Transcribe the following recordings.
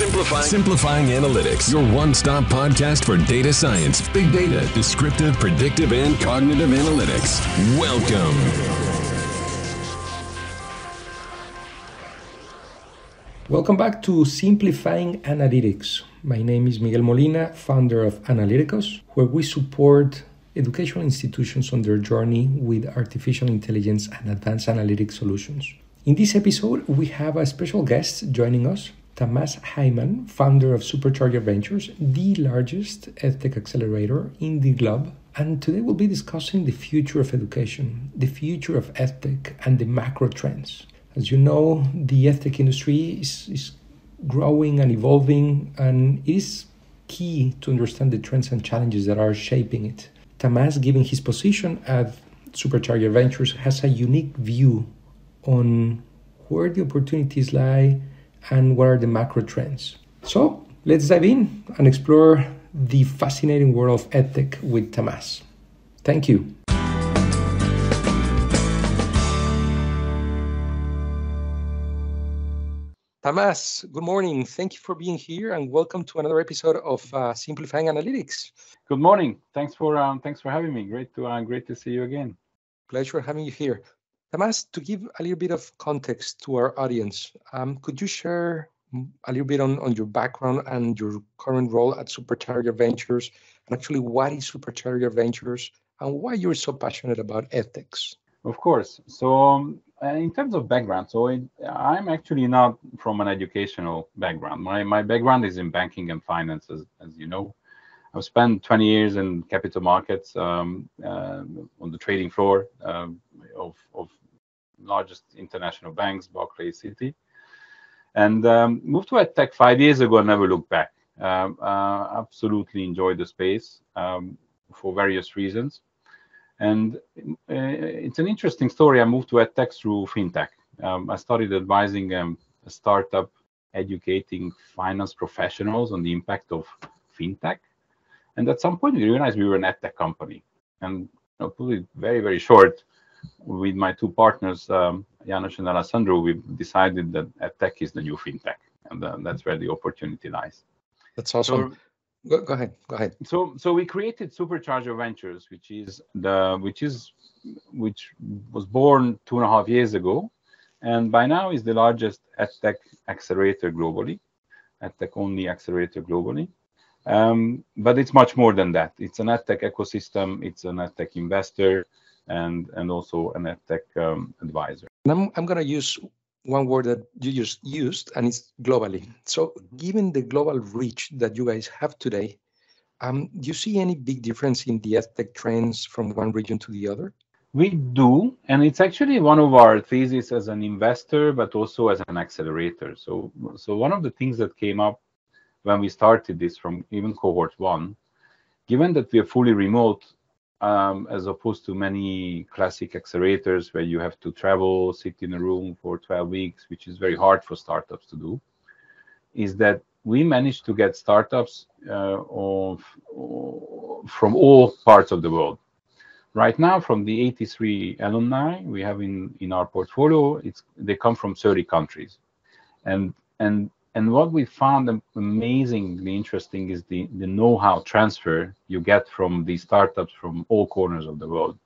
Simplifying, Simplifying Analytics, your one stop podcast for data science, big data, descriptive, predictive, and cognitive analytics. Welcome. Welcome back to Simplifying Analytics. My name is Miguel Molina, founder of Analytikus, where we support educational institutions on their journey with artificial intelligence and advanced analytic solutions. In this episode, we have a special guest joining us, Tamas Haiman, founder of Supercharger Ventures, the largest edtech accelerator in the globe. And today we'll be discussing the future of education, the future of edtech, and the macro trends. As you know, the edtech industry is, is growing and evolving, and it is key to understand the trends and challenges that are shaping it. Tamas, given his position at Supercharger Ventures, has a unique view on where the opportunities lie and what are the macro trends. So let's dive in and explore the fascinating world of edtech with Tamas. Thank you. Tamas, good morning. Thank you for being here and welcome to another episode of uh, Simplifying Analytics. Good morning. Thanks for um, thanks for having me. Great to uh, great to see you again. Pleasure having you here. Tamas, to give a little bit of context to our audience, um, could you share a little bit on, on your background and your current role at Supercharger Ventures, and actually what is Supercharger Ventures, and why you're so passionate about edtech? Of course. So, um, in terms of background, so it, I'm actually not from an educational background. My my background is in banking and finance, as, as you know. I've spent 20 years in capital markets um, uh, on the trading floor uh, of, of largest international banks, Barclays Citi, and um, moved to EdTech five years ago and never looked back. Um, uh, absolutely enjoyed the space um, for various reasons. And uh, it's an interesting story. I moved to EdTech through FinTech. Um, I started advising um, a startup educating finance professionals on the impact of FinTech. And at some point, we realized we were an EdTech company. And know, put it very, very short, with my two partners, um, Janos and Alessandro, we decided that tech is the new fintech, and uh, that's where the opportunity lies. That's awesome. So, go, go, ahead. Go ahead. So, so we created Supercharger Ventures, which is the which is which was born two and a half years ago, and by now is the largest edtech accelerator globally, edtech only accelerator globally. Um, but it's much more than that. It's an edtech ecosystem. It's an edtech investor and and also an edtech um, advisor. And I'm I'm going to use one word that you just used, and it's globally. So, mm-hmm. given the global reach that you guys have today, um, do you see any big difference in the edtech trends from one region to the other? We do, and it's actually one of our theses as an investor, but also as an accelerator. So, so one of the things that came up when we started this from even cohort one, given that we are fully remote, um, as opposed to many classic accelerators where you have to travel, sit in a room for 12 weeks, which is very hard for startups to do, is that we managed to get startups uh, of, from all parts of the world. Right now, from the 83 alumni we have in, in our portfolio, it's they come from 30 countries, and and and what we found amazingly interesting is the, the know-how transfer you get from these startups from all corners of the world.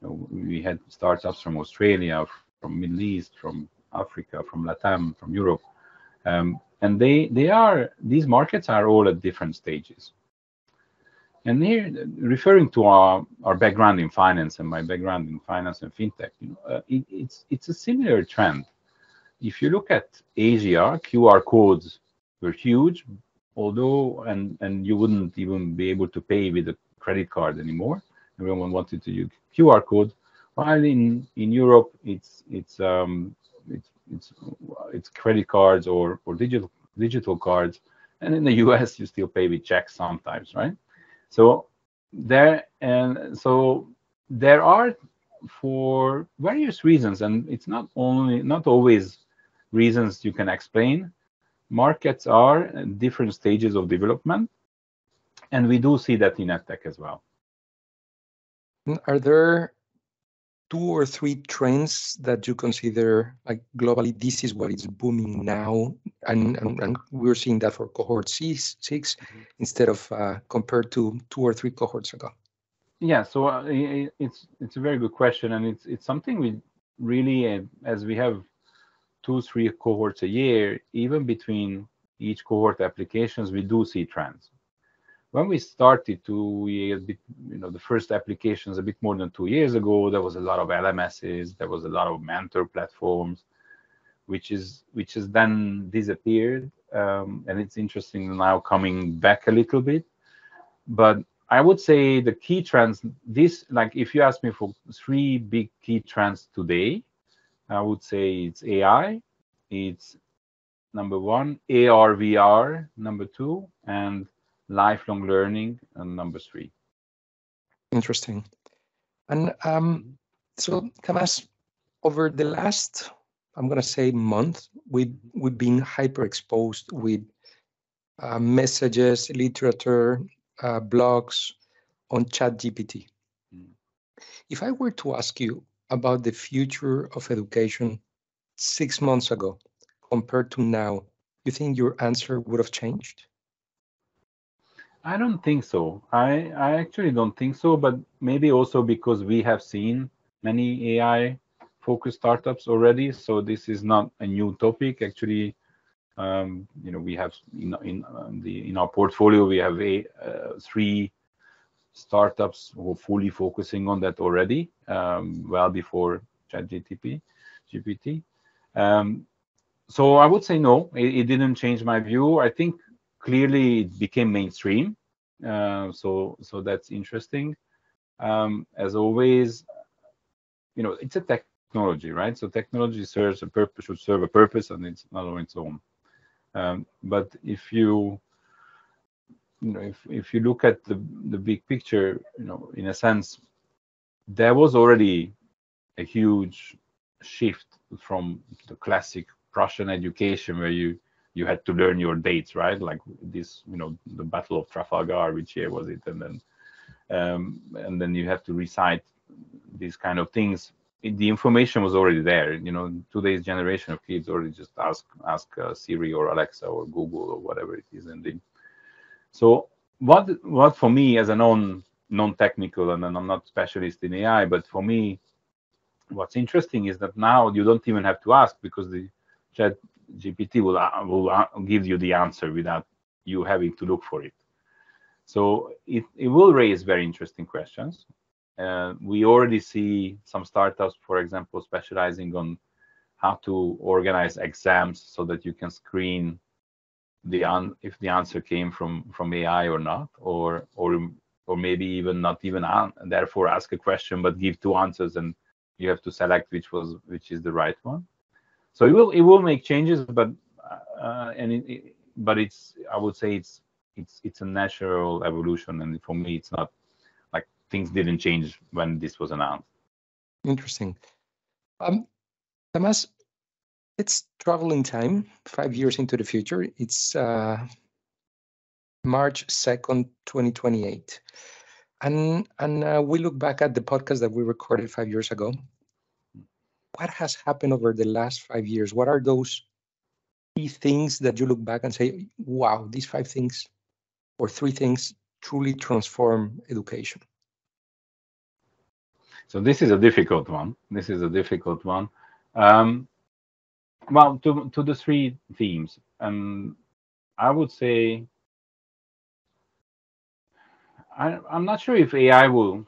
You know, we had startups from Australia, from Middle East, from Africa, from Latam, from Europe, um, and they they are these markets are all at different stages. And here, referring to our, our background in finance and my background in finance and fintech, you know, uh, it, it's it's a similar trend if you look at Asia, QR codes were huge, although and and you wouldn't even be able to pay with a credit card anymore. Everyone wanted to use QR code. While in in Europe, it's it's um it's it's it's credit cards or or digital digital cards, and in the U.S. you still pay with checks sometimes, right? So there and so there are for various reasons, and it's not only not always reasons you can explain. Markets are at different stages of development, and we do see that in EdTech as well. Are there two or three trends that you consider like globally this is what is booming now and, and, and we're seeing that for cohort six, 6 mm-hmm. instead of uh, compared to two or three cohorts ago. Yeah, so uh, it's it's a very good question, and it's it's something we really, uh, as we have two three cohorts a year, even between each cohort applications, we do see trends. When we started two years, you know, the first applications a bit more than two years ago, there was a lot of LMSs, there was a lot of mentor platforms, which is which has then disappeared, um, and it's interesting now coming back a little bit. But I would say the key trends, this, like if you ask me for three big key trends today, I would say it's AI, it's number one, AR, VR, number two, and lifelong learning, and number three. Interesting. And um, so, Tamas, over the last, I'm going to say month, we've, we've been hyper exposed with uh, messages, literature, uh, blogs on ChatGPT. Mm. If I were to ask you about the future of education six months ago compared to now, you think your answer would have changed? I don't think so. I, I actually don't think so, but maybe also because we have seen many AI focused startups already. So this is not a new topic. Actually, um, you know, we have in in um, the in our portfolio we have a uh, three startups who are fully focusing on that already, um, well before ChatGPT. GPT. Um, so I would say no, it, it, didn't change my view. I think clearly it became mainstream. Uh, so so that's interesting. Um, as always, you know, it's a technology, right? So technology serves a purpose, should serve a purpose, and it's not on its own. Um, but if you you know if, if you look at the the big picture you know in a sense there was already a huge shift from the classic prussian education where you you had to learn your dates right like this you know the battle of trafalgar which year was it and then um, and then you have to recite these kind of things the information was already there. You know, today's generation of kids already just ask ask uh, Siri or Alexa or Google or whatever it is, and they. So what what for me as a non non technical and I'm not specialist in AI, but for me, what's interesting is that now you don't even have to ask because the Chat GPT will uh, will uh, give you the answer without you having to look for it. So it, it will raise very interesting questions. Uh, we already see some startups, for example, specializing on how to organize exams so that you can screen the if the answer came from from AI or not, or or or maybe even not even and therefore ask a question but give two answers and you have to select which was which is the right one. So it will it will make changes, but uh, and it, it, but it's I would say it's it's it's a natural evolution, and for me it's not like things didn't change when this was announced. Interesting. Um, Tamas, let's travel in time, five years into the future. It's uh, March 2nd, 2028. And, and uh, we look back at the podcast that we recorded five years ago. What has happened over the last five years? What are those key things that you look back and say, wow, these five things or three things truly transform education? So this is a difficult one. This is a difficult one. Um, well, to to the three themes, and I would say I, I'm not sure if AI will.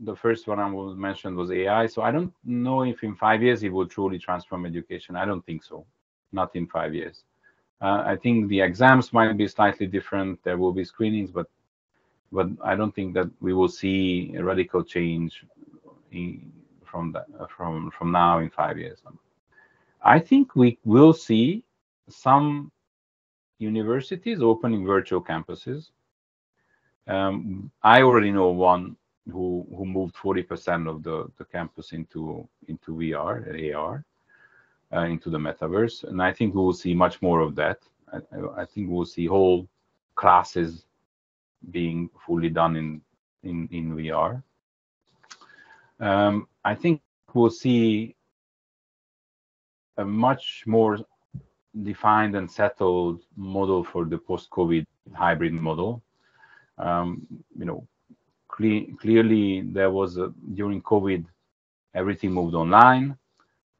The first one I will mention was AI. So I don't know if in five years it will truly transform education. I don't think so. Not in five years. Uh, I think the exams might be slightly different. There will be screenings, but but I don't think that we will see a radical change in, from that from from now in five years. I think we will see some universities opening virtual campuses. Um, I already know one who who moved 40% of the, the campus into into VR, AR, uh, into the metaverse, and I think we will see much more of that. I, I think we'll see whole classes being fully done in in in VR. Um, I think we'll see a much more defined and settled model for the post-COVID hybrid model. Um, you know, cle- clearly there was a, during COVID, everything moved online.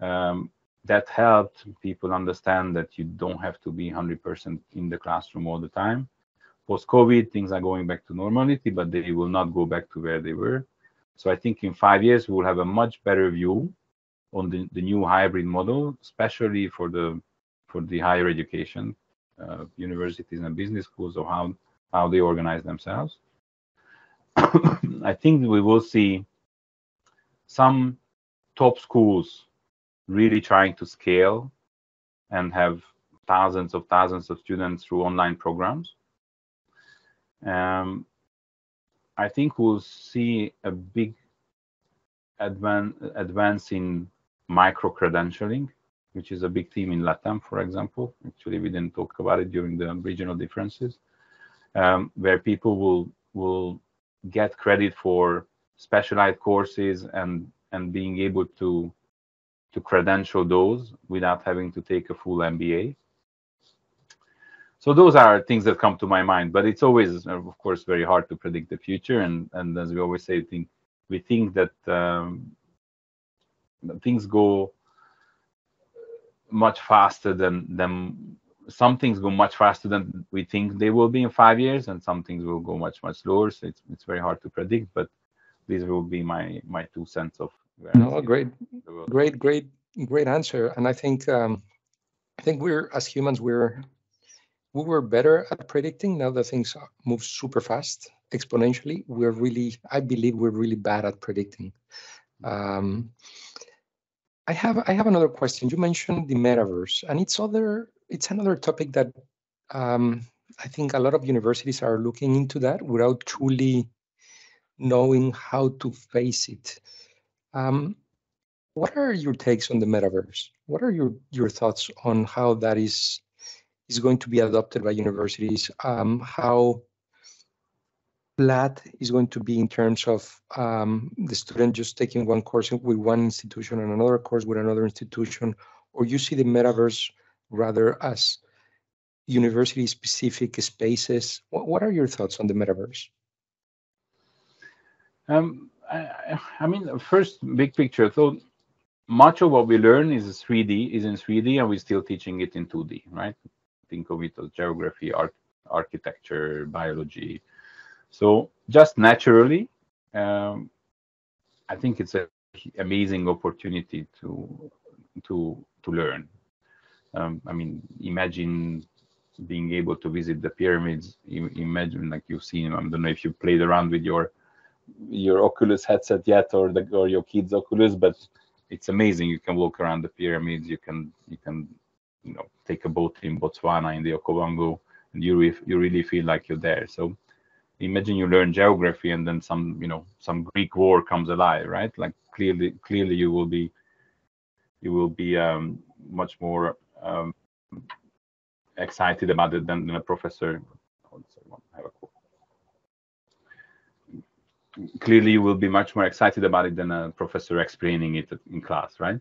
Um, that helped people understand that you don't have to be 100% in the classroom all the time. Post-COVID, things are going back to normality, but they will not go back to where they were. So I think in five years we will have a much better view on the, the new hybrid model, especially for the for the higher education, uh, universities and business schools, or how how they organize themselves. I think we will see some top schools really trying to scale and have thousands of thousands of students through online programs. Um, I think we'll see a big advan advance in micro credentialing, which is a big theme in LATAM, for example. Actually, we didn't talk about it during the regional differences, um, where people will will get credit for specialized courses and and being able to to credential those without having to take a full MBA. So those are things that come to my mind, but it's always, of course, very hard to predict the future. And and as we always say, think we think that um, things go much faster than than some things go much faster than we think they will be in five years, and some things will go much much slower. So it's it's very hard to predict. But these will be my my two cents of. No, great, great, great, great answer. And I think um, I think we're as humans we're we were better at predicting. Now that things move super fast, exponentially, we're really, I believe we're really bad at predicting. Um, I have I have another question. You mentioned the metaverse, and it's other it's another topic that um, I think a lot of universities are looking into that without truly knowing how to face it. Um, what are your takes on the metaverse? What are your your thoughts on how that is is going to be adopted by universities, um, how flat is going to be in terms of um, the student just taking one course with one institution and another course with another institution, or you see the metaverse rather as university specific spaces. What, what are your thoughts on the metaverse? Um, I, I mean, first big picture. So much of what we learn is 3D, is in 3D, and we're still teaching it in 2D, right? think of it as geography, art, architecture, biology. So just naturally, um, I think it's an amazing opportunity to to to learn. Um, I mean, imagine being able to visit the pyramids. Imagine like you've seen. I don't know if you played around with your your Oculus headset yet, or the or your kids' Oculus, but it's amazing. You can walk around the pyramids. You can you can you know take a boat in Botswana in the Okavango, and you re- you really feel like you're there. So imagine you learn geography and then some you know some Greek war comes alive, right? Like clearly clearly you will be you will be um, much more um, excited about it than, than a professor. Clearly, you will be much more excited about it than a professor explaining it in class, right?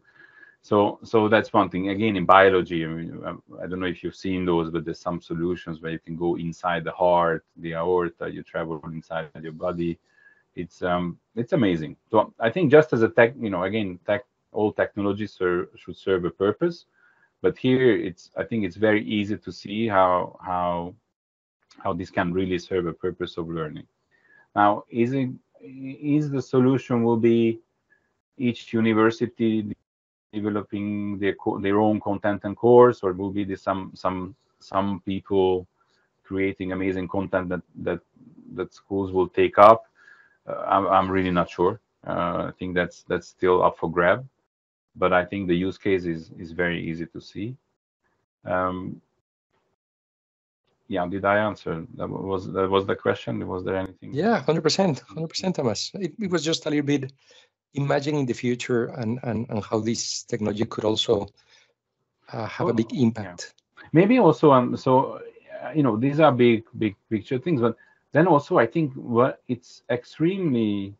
So, so that's one thing. Again, in biology, I, mean, um, I don't know if you've seen those, but there's some solutions where you can go inside the heart, the aorta, you travel inside your body. It's um, it's amazing. So I think just as a tech, you know, again, tech, all technologies ser- should serve a purpose, but here it's I think it's very easy to see how how how this can really serve a purpose of learning. Now, is it is the solution will be each university developing their their own content and course, or will be some some some people creating amazing content that that that schools will take up? Uh, I'm I'm really not sure. Uh, I think that's that's still up for grab, but I think the use case is is very easy to see. Um, yeah, did I answer? That was that was the question. Was there anything? Yeah, hundred percent, hundred percent, Thomas. It, it was just a little bit imagining the future and, and, and how this technology could also uh, have a big impact. Yeah. Maybe also, um, so uh, you know, these are big, big picture things, but then also I think what it's extremely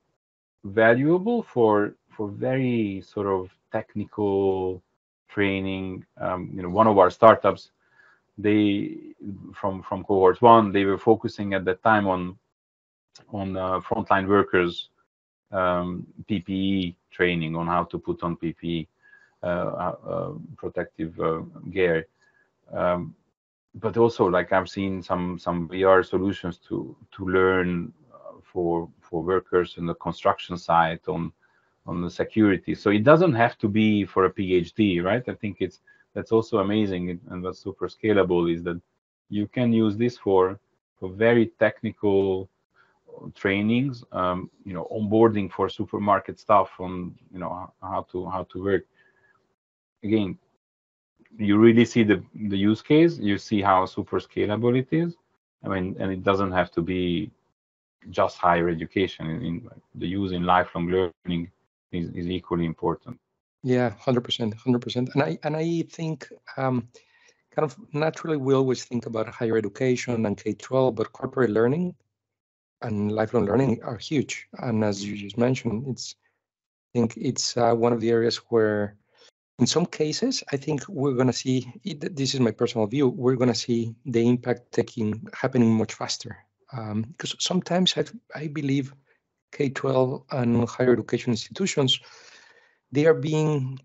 valuable for for very sort of technical training. Um, you know, one of our startups, they from from cohort one, they were focusing at that time on on uh, frontline workers um, PPE training on how to put on PPE uh, uh, uh, protective gear. Um, but also, like I've seen some some VR solutions to to learn for for workers in the construction site on on the security. So it doesn't have to be for a PhD, right? I think it's that's also amazing and that's super scalable is that you can use this for for very technical trainings, um, you know, onboarding for supermarket stuff on you know how to how to work. Again, you really see the the use case. You see how super scalable it is. I mean, and it doesn't have to be just higher education. In, in the use in lifelong learning is, is equally important. Yeah, hundred percent, hundred percent. And I and I think um, kind of naturally we always think about higher education and K twelve, but corporate learning and lifelong learning are huge. And as you just mentioned, it's I think it's uh, one of the areas where, in some cases, I think we're going to see. This is my personal view. We're going to see the impact taking happening much faster. Because um, sometimes I, I believe K-12 and higher education institutions, they are being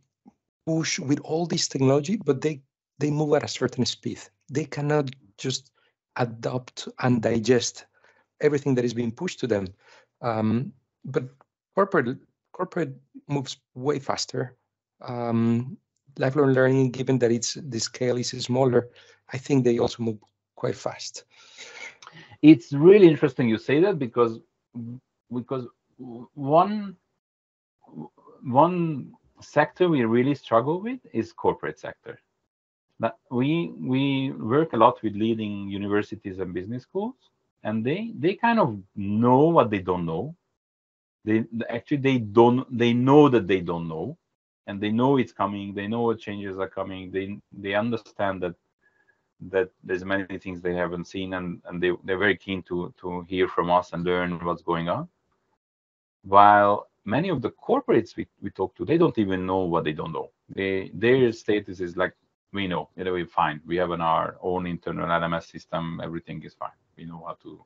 pushed with all this technology, but they they move at a certain speed. They cannot just adopt and digest everything that is being pushed to them. Um, but corporate corporate moves way faster. Um, lifelong learning, given that it's the scale is smaller, I think they also move quite fast. It's really interesting you say that because because one one sector we really struggle with is corporate sector. But we we work a lot with leading universities and business schools, and they they kind of know what they don't know. They actually they don't they know that they don't know and they know it's coming they know what changes are coming they they understand that that there's many things they haven't seen and and they, they're very keen to to hear from us and learn what's going on. While many of the corporates we, we talk to they don't even know what they don't know. They their status is like we know it'll be fine. We have an our own internal lms system everything is fine we know how to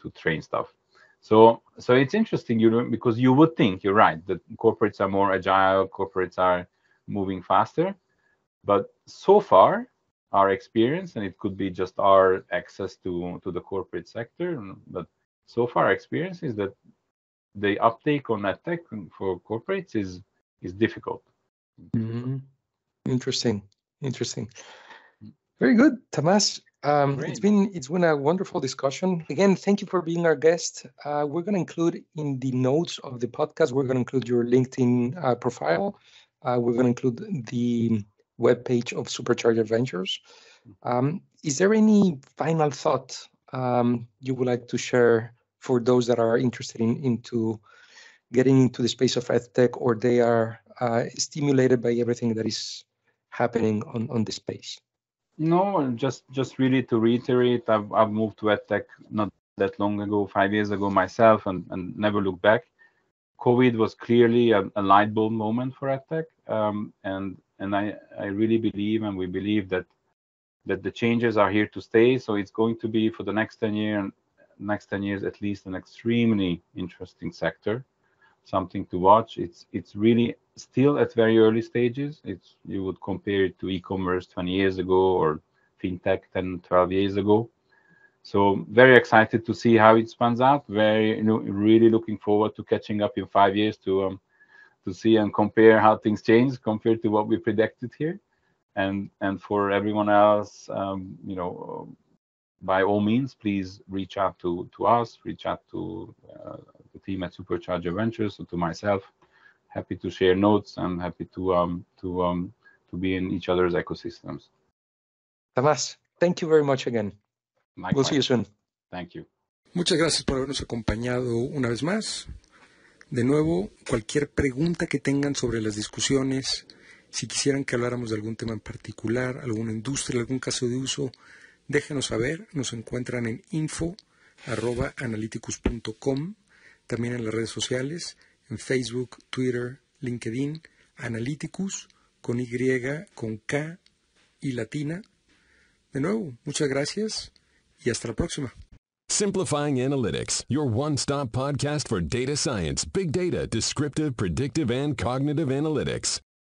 to train stuff. So so it's interesting, you know, because you would think you're right that corporates are more agile, corporates are moving faster, but so far our experience, and it could be just our access to to the corporate sector, but so far our experience is that the uptake on edtech for corporates is is difficult. Mm-hmm. Interesting, interesting. Very good, Tomas. Um, it's been it's been a wonderful discussion. Again, thank you for being our guest. Uh, we're going to include in the notes of the podcast. We're going to include your LinkedIn uh, profile. Uh, we're going to include the web page of Supercharger Ventures. Um, is there any final thought um, you would like to share for those that are interested in into getting into the space of edtech or they are uh, stimulated by everything that is happening on on the space? No, just just really to reiterate, I've I've moved to EdTech not that long ago, five years ago myself, and and never looked back. COVID was clearly a, a light bulb moment for EdTech, um, and and I I really believe, and we believe that that the changes are here to stay. So it's going to be for the next ten year, next ten years at least, an extremely interesting sector, something to watch. It's it's really still at very early stages. It's you would compare it to e-commerce 20 years ago or fintech 10, 12 years ago. So very excited to see how it spans out. Very you know, really looking forward to catching up in five years to um, to see and compare how things change compared to what we predicted here. And and for everyone else, um, you know, by all means, please reach out to to us, reach out to uh, the team at Supercharger Ventures, or to myself happy to share notes and happy to um, to um, to be in each other's ecosystems. Tomás, thank you very much again. Likewise. We'll see you soon. Thank you. Muchas gracias por habernos acompañado una vez más. De nuevo, cualquier pregunta que tengan sobre las discusiones, si quisieran que habláramos de algún tema en particular, alguna industria, algún caso de uso, déjenos saber. Nos encuentran en info.analyticus.com, también en las redes sociales en Facebook, Twitter, LinkedIn, Analyticus con Y, con K y latina. De nuevo, muchas gracias y hasta la próxima. Simplifying Analytics, your one-stop podcast for data science, big data, descriptive, predictive, and cognitive analytics.